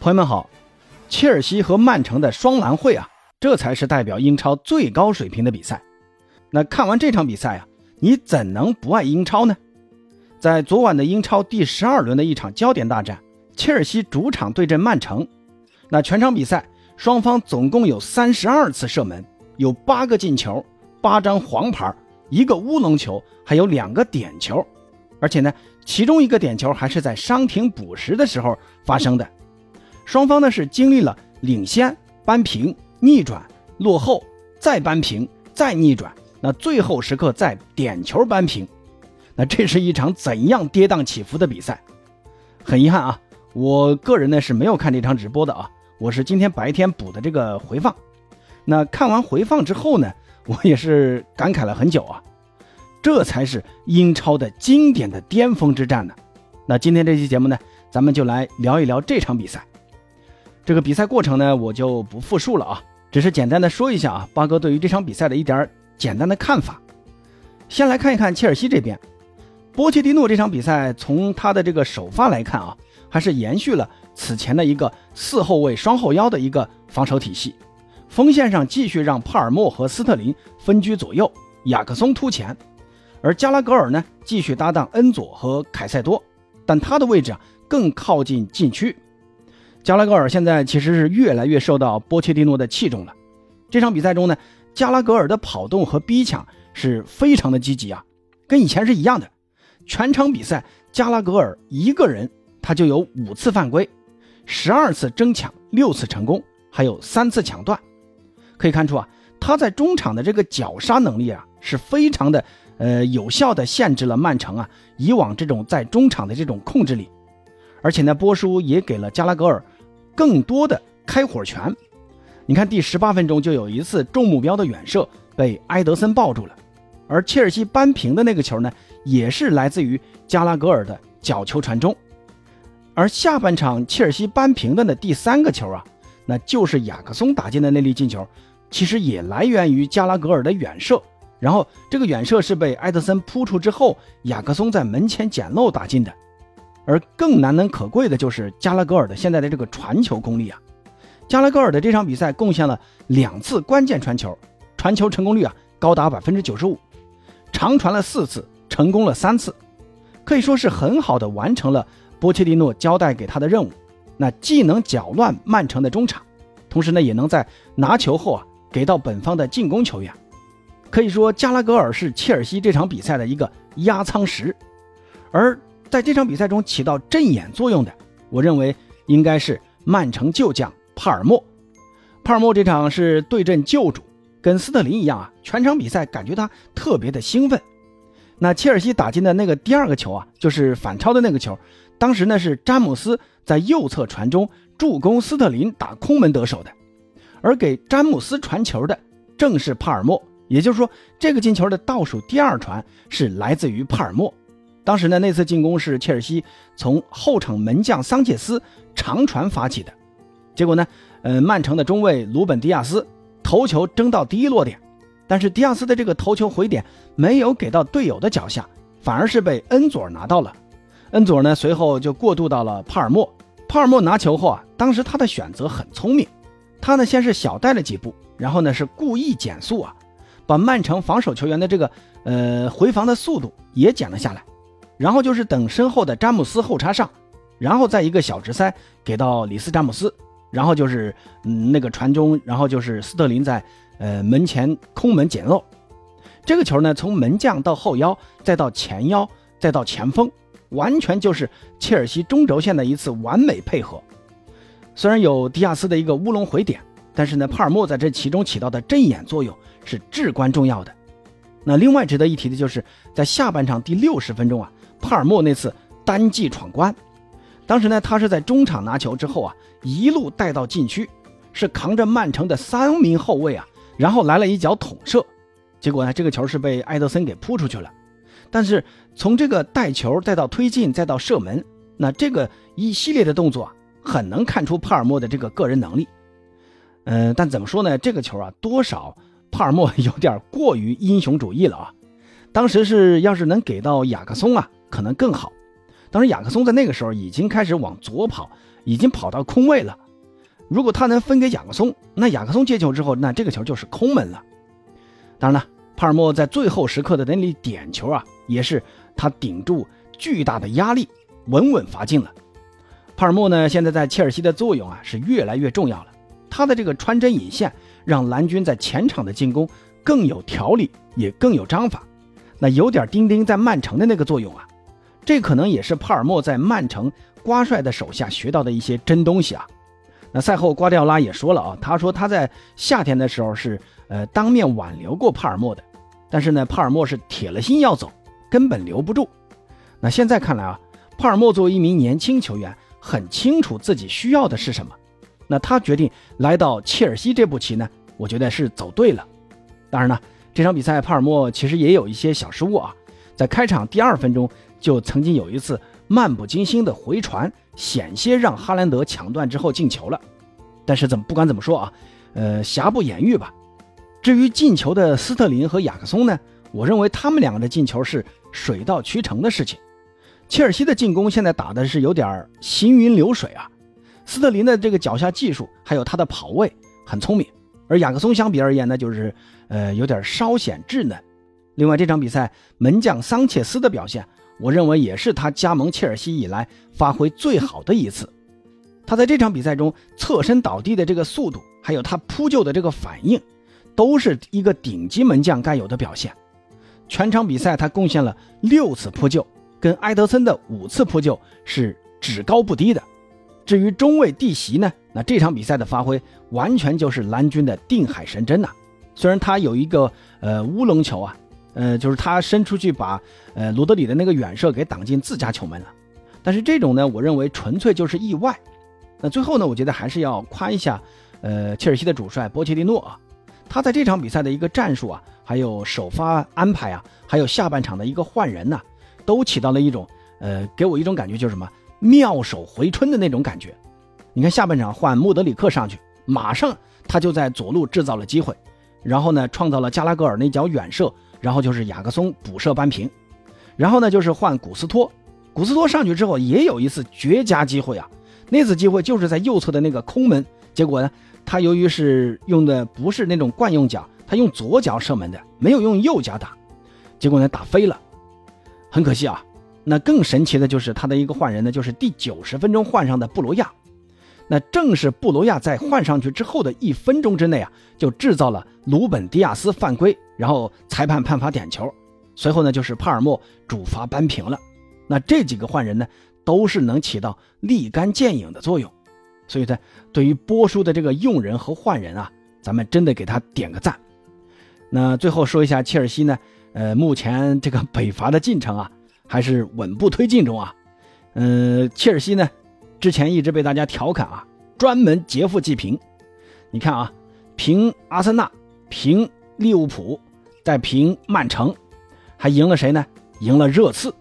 朋友们好，切尔西和曼城的双蓝会啊，这才是代表英超最高水平的比赛。那看完这场比赛啊，你怎能不爱英超呢？在昨晚的英超第十二轮的一场焦点大战，切尔西主场对阵曼城。那全场比赛双方总共有三十二次射门，有八个进球，八张黄牌，一个乌龙球，还有两个点球。而且呢，其中一个点球还是在伤停补时的时候发生的。双方呢是经历了领先、扳平、逆转、落后、再扳平、再逆转，那最后时刻再点球扳平，那这是一场怎样跌宕起伏的比赛？很遗憾啊，我个人呢是没有看这场直播的啊，我是今天白天补的这个回放。那看完回放之后呢，我也是感慨了很久啊，这才是英超的经典的巅峰之战呢。那今天这期节目呢，咱们就来聊一聊这场比赛。这个比赛过程呢，我就不复述了啊，只是简单的说一下啊，八哥对于这场比赛的一点简单的看法。先来看一看切尔西这边，波切蒂诺这场比赛从他的这个首发来看啊，还是延续了此前的一个四后卫双后腰的一个防守体系，锋线上继续让帕尔默和斯特林分居左右，雅克松突前，而加拉格尔呢继续搭档恩佐和凯塞多，但他的位置啊更靠近禁区。加拉格尔现在其实是越来越受到波切蒂诺的器重了。这场比赛中呢，加拉格尔的跑动和逼抢是非常的积极啊，跟以前是一样的。全场比赛，加拉格尔一个人他就有五次犯规，十二次争抢，六次成功，还有三次抢断。可以看出啊，他在中场的这个绞杀能力啊，是非常的呃有效的限制了曼城啊以往这种在中场的这种控制力。而且呢，波叔也给了加拉格尔更多的开火权。你看，第十八分钟就有一次中目标的远射被埃德森抱住了，而切尔西扳平的那个球呢，也是来自于加拉格尔的角球传中。而下半场切尔西扳平的那第三个球啊，那就是雅克松打进的那粒进球，其实也来源于加拉格尔的远射。然后这个远射是被埃德森扑出之后，雅克松在门前捡漏打进的。而更难能可贵的就是加拉格尔的现在的这个传球功力啊！加拉格尔的这场比赛贡献了两次关键传球，传球成功率啊高达百分之九十五，长传了四次，成功了三次，可以说是很好的完成了波切蒂诺交代给他的任务。那既能搅乱曼城的中场，同时呢也能在拿球后啊给到本方的进攻球员。可以说加拉格尔是切尔西这场比赛的一个压舱石，而。在这场比赛中起到镇眼作用的，我认为应该是曼城旧将帕尔默。帕尔默这场是对阵旧主，跟斯特林一样啊，全场比赛感觉他特别的兴奋。那切尔西打进的那个第二个球啊，就是反超的那个球，当时呢是詹姆斯在右侧传中助攻斯特林打空门得手的，而给詹姆斯传球的正是帕尔默，也就是说这个进球的倒数第二传是来自于帕尔默。当时呢，那次进攻是切尔西从后场门将桑切斯长传发起的，结果呢，呃，曼城的中卫鲁本迪亚斯头球争到第一落点，但是迪亚斯的这个头球回点没有给到队友的脚下，反而是被恩佐拿到了。恩佐呢，随后就过渡到了帕尔默。帕尔默拿球后啊，当时他的选择很聪明，他呢先是小带了几步，然后呢是故意减速啊，把曼城防守球员的这个呃回防的速度也减了下来。然后就是等身后的詹姆斯后插上，然后再一个小直塞给到里斯詹姆斯，然后就是嗯那个传中，然后就是斯特林在呃门前空门捡漏，这个球呢从门将到后腰，再到前腰，再到前锋，完全就是切尔西中轴线的一次完美配合。虽然有迪亚斯的一个乌龙回点，但是呢帕尔默在这其中起到的镇眼作用是至关重要的。那另外值得一提的就是在下半场第六十分钟啊。帕尔默那次单骑闯关，当时呢，他是在中场拿球之后啊，一路带到禁区，是扛着曼城的三名后卫啊，然后来了一脚捅射，结果呢，这个球是被埃德森给扑出去了。但是从这个带球再到推进再到射门，那这个一系列的动作啊，很能看出帕尔默的这个个人能力。嗯，但怎么说呢？这个球啊，多少帕尔默 有点过于英雄主义了啊。当时是要是能给到雅克松啊。可能更好，当时雅克松在那个时候已经开始往左跑，已经跑到空位了。如果他能分给雅克松，那雅克松接球之后，那这个球就是空门了。当然了，帕尔默在最后时刻的那粒点球啊，也是他顶住巨大的压力，稳稳罚进了。帕尔默呢，现在在切尔西的作用啊是越来越重要了。他的这个穿针引线，让蓝军在前场的进攻更有条理，也更有章法。那有点丁丁在曼城的那个作用啊。这可能也是帕尔默在曼城瓜帅的手下学到的一些真东西啊。那赛后瓜迪奥拉也说了啊，他说他在夏天的时候是呃当面挽留过帕尔默的，但是呢帕尔默是铁了心要走，根本留不住。那现在看来啊，帕尔默作为一名年轻球员，很清楚自己需要的是什么。那他决定来到切尔西这步棋呢，我觉得是走对了。当然了，这场比赛帕尔默其实也有一些小失误啊，在开场第二分钟。就曾经有一次漫不经心的回传，险些让哈兰德抢断之后进球了。但是怎么不管怎么说啊，呃，瑕不掩瑜吧。至于进球的斯特林和雅克松呢，我认为他们两个的进球是水到渠成的事情。切尔西的进攻现在打的是有点行云流水啊。斯特林的这个脚下技术还有他的跑位很聪明，而雅克松相比而言呢，就是呃有点稍显稚嫩。另外这场比赛门将桑切斯的表现。我认为也是他加盟切尔西以来发挥最好的一次。他在这场比赛中侧身倒地的这个速度，还有他扑救的这个反应，都是一个顶级门将该有的表现。全场比赛他贡献了六次扑救，跟埃德森的五次扑救是只高不低的。至于中卫蒂席呢，那这场比赛的发挥完全就是蓝军的定海神针呐。虽然他有一个呃乌龙球啊。呃，就是他伸出去把呃罗德里的那个远射给挡进自家球门了，但是这种呢，我认为纯粹就是意外。那最后呢，我觉得还是要夸一下，呃，切尔西的主帅波切蒂诺啊，他在这场比赛的一个战术啊，还有首发安排啊，还有下半场的一个换人呐，都起到了一种呃，给我一种感觉就是什么妙手回春的那种感觉。你看下半场换穆德里克上去，马上他就在左路制造了机会，然后呢，创造了加拉格尔那脚远射。然后就是雅各松补射扳平，然后呢就是换古斯托，古斯托上去之后也有一次绝佳机会啊，那次机会就是在右侧的那个空门，结果呢他由于是用的不是那种惯用脚，他用左脚射门的，没有用右脚打，结果呢打飞了，很可惜啊。那更神奇的就是他的一个换人呢，就是第九十分钟换上的布罗亚。那正是布罗亚在换上去之后的一分钟之内啊，就制造了鲁本迪亚斯犯规，然后裁判判罚点球，随后呢就是帕尔默主罚扳平了。那这几个换人呢，都是能起到立竿见影的作用，所以呢，对于波叔的这个用人和换人啊，咱们真的给他点个赞。那最后说一下切尔西呢，呃，目前这个北伐的进程啊，还是稳步推进中啊。嗯，切尔西呢。之前一直被大家调侃啊，专门劫富济贫。你看啊，平阿森纳，平利物浦，再平曼城，还赢了谁呢？赢了热刺。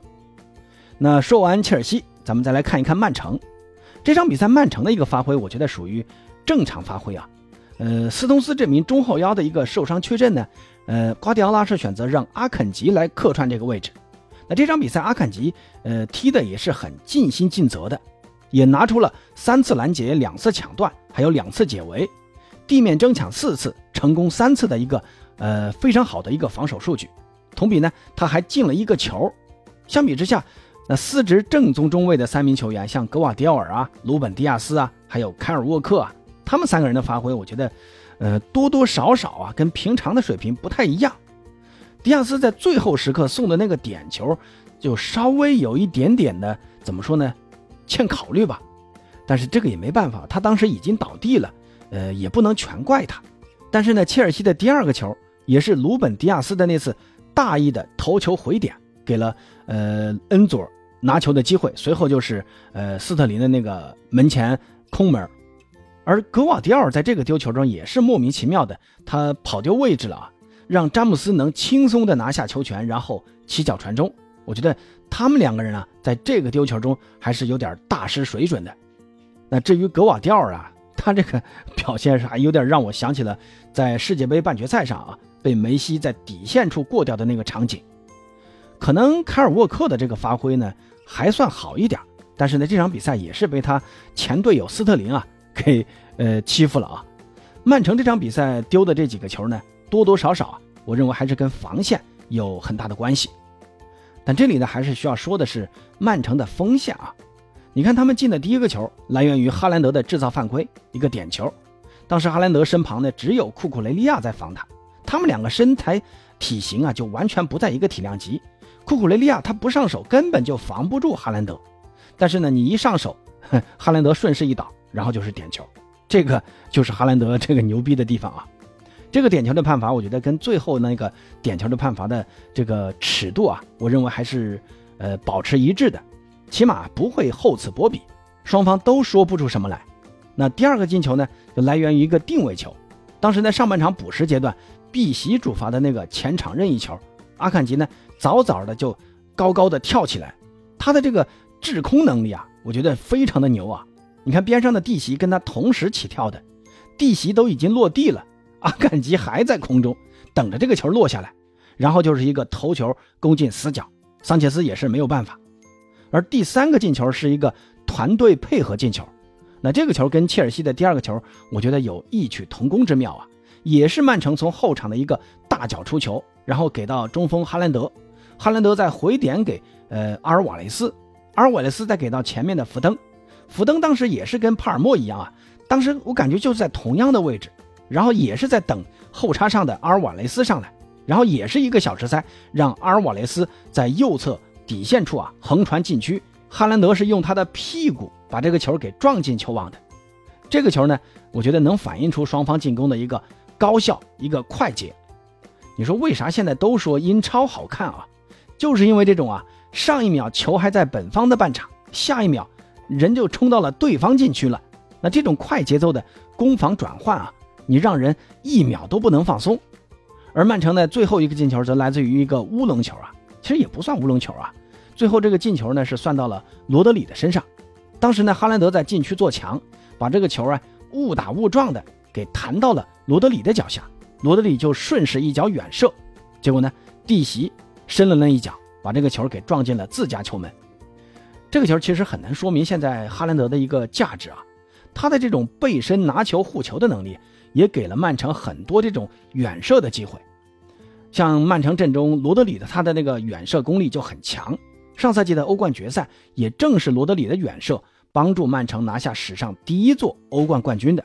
那说完切尔西，咱们再来看一看曼城。这场比赛曼城的一个发挥，我觉得属于正常发挥啊。呃，斯通斯这名中后腰的一个受伤缺阵呢，呃，瓜迪奥拉是选择让阿肯吉来客串这个位置。那这场比赛阿肯吉，呃，踢的也是很尽心尽责的。也拿出了三次拦截、两次抢断，还有两次解围，地面争抢四次，成功三次的一个呃非常好的一个防守数据。同比呢，他还进了一个球。相比之下，那司职正宗中卫的三名球员，像格瓦迪奥尔啊、鲁本迪亚斯啊，还有凯尔沃克啊，他们三个人的发挥，我觉得呃多多少少啊跟平常的水平不太一样。迪亚斯在最后时刻送的那个点球，就稍微有一点点的怎么说呢？欠考虑吧，但是这个也没办法，他当时已经倒地了，呃，也不能全怪他。但是呢，切尔西的第二个球也是鲁本迪亚斯的那次大意的头球回点，给了呃恩佐拿球的机会。随后就是呃斯特林的那个门前空门，而格瓦迪奥在这个丢球中也是莫名其妙的，他跑丢位置了啊，让詹姆斯能轻松的拿下球权，然后起脚传中。我觉得他们两个人啊，在这个丢球中还是有点大失水准的。那至于格瓦迪奥啊，他这个表现是还有点让我想起了在世界杯半决赛上啊，被梅西在底线处过掉的那个场景。可能凯尔沃克的这个发挥呢还算好一点，但是呢这场比赛也是被他前队友斯特林啊给呃欺负了啊。曼城这场比赛丢的这几个球呢，多多少少啊，我认为还是跟防线有很大的关系。但这里呢还是需要说的是曼城的锋线啊，你看他们进的第一个球来源于哈兰德的制造犯规，一个点球。当时哈兰德身旁呢只有库库雷利亚在防他，他们两个身材体型啊就完全不在一个体量级。库库雷利亚他不上手根本就防不住哈兰德，但是呢你一上手，哈兰德顺势一倒，然后就是点球。这个就是哈兰德这个牛逼的地方啊！这个点球的判罚，我觉得跟最后那个点球的判罚的这个尺度啊，我认为还是呃保持一致的，起码不会厚此薄彼，双方都说不出什么来。那第二个进球呢，就来源于一个定位球，当时在上半场补时阶段，碧玺主罚的那个前场任意球，阿坎吉呢早早的就高高的跳起来，他的这个制空能力啊，我觉得非常的牛啊。你看边上的弟媳跟他同时起跳的，弟媳都已经落地了，阿坎吉还在空中等着这个球落下来，然后就是一个头球攻进死角，桑切斯也是没有办法。而第三个进球是一个团队配合进球，那这个球跟切尔西的第二个球，我觉得有异曲同工之妙啊，也是曼城从后场的一个大脚出球，然后给到中锋哈兰德，哈兰德再回点给呃阿尔瓦雷斯，阿尔瓦雷斯再给到前面的福登。福登当时也是跟帕尔默一样啊，当时我感觉就是在同样的位置，然后也是在等后插上的阿尔瓦雷斯上来，然后也是一个小直塞，让阿尔瓦雷斯在右侧底线处啊横传禁区，哈兰德是用他的屁股把这个球给撞进球网的。这个球呢，我觉得能反映出双方进攻的一个高效、一个快捷。你说为啥现在都说英超好看啊？就是因为这种啊，上一秒球还在本方的半场，下一秒。人就冲到了对方禁区了，那这种快节奏的攻防转换啊，你让人一秒都不能放松。而曼城的最后一个进球则来自于一个乌龙球啊，其实也不算乌龙球啊。最后这个进球呢是算到了罗德里的身上，当时呢哈兰德在禁区做墙，把这个球啊误打误撞的给弹到了罗德里的脚下，罗德里就顺势一脚远射，结果呢弟媳伸了那一脚，把这个球给撞进了自家球门。这个球其实很难说明现在哈兰德的一个价值啊，他的这种背身拿球护球的能力，也给了曼城很多这种远射的机会。像曼城阵中罗德里的他的那个远射功力就很强，上赛季的欧冠决赛也正是罗德里的远射帮助曼城拿下史上第一座欧冠冠军的。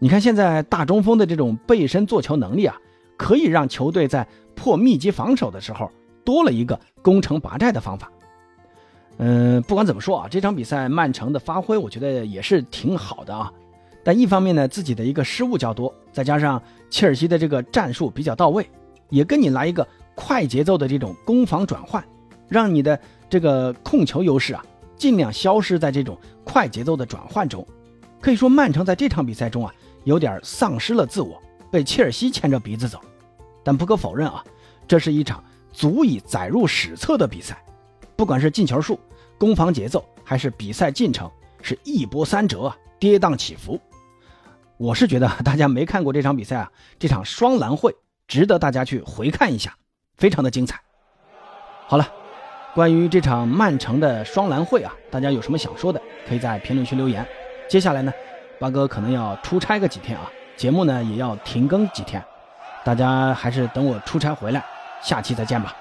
你看现在大中锋的这种背身做球能力啊，可以让球队在破密集防守的时候多了一个攻城拔寨的方法。嗯，不管怎么说啊，这场比赛曼城的发挥，我觉得也是挺好的啊。但一方面呢，自己的一个失误较多，再加上切尔西的这个战术比较到位，也跟你来一个快节奏的这种攻防转换，让你的这个控球优势啊，尽量消失在这种快节奏的转换中。可以说，曼城在这场比赛中啊，有点丧失了自我，被切尔西牵着鼻子走。但不可否认啊，这是一场足以载入史册的比赛。不管是进球数、攻防节奏，还是比赛进程，是一波三折啊，跌宕起伏。我是觉得大家没看过这场比赛啊，这场双蓝会值得大家去回看一下，非常的精彩。好了，关于这场曼城的双蓝会啊，大家有什么想说的，可以在评论区留言。接下来呢，八哥可能要出差个几天啊，节目呢也要停更几天，大家还是等我出差回来，下期再见吧。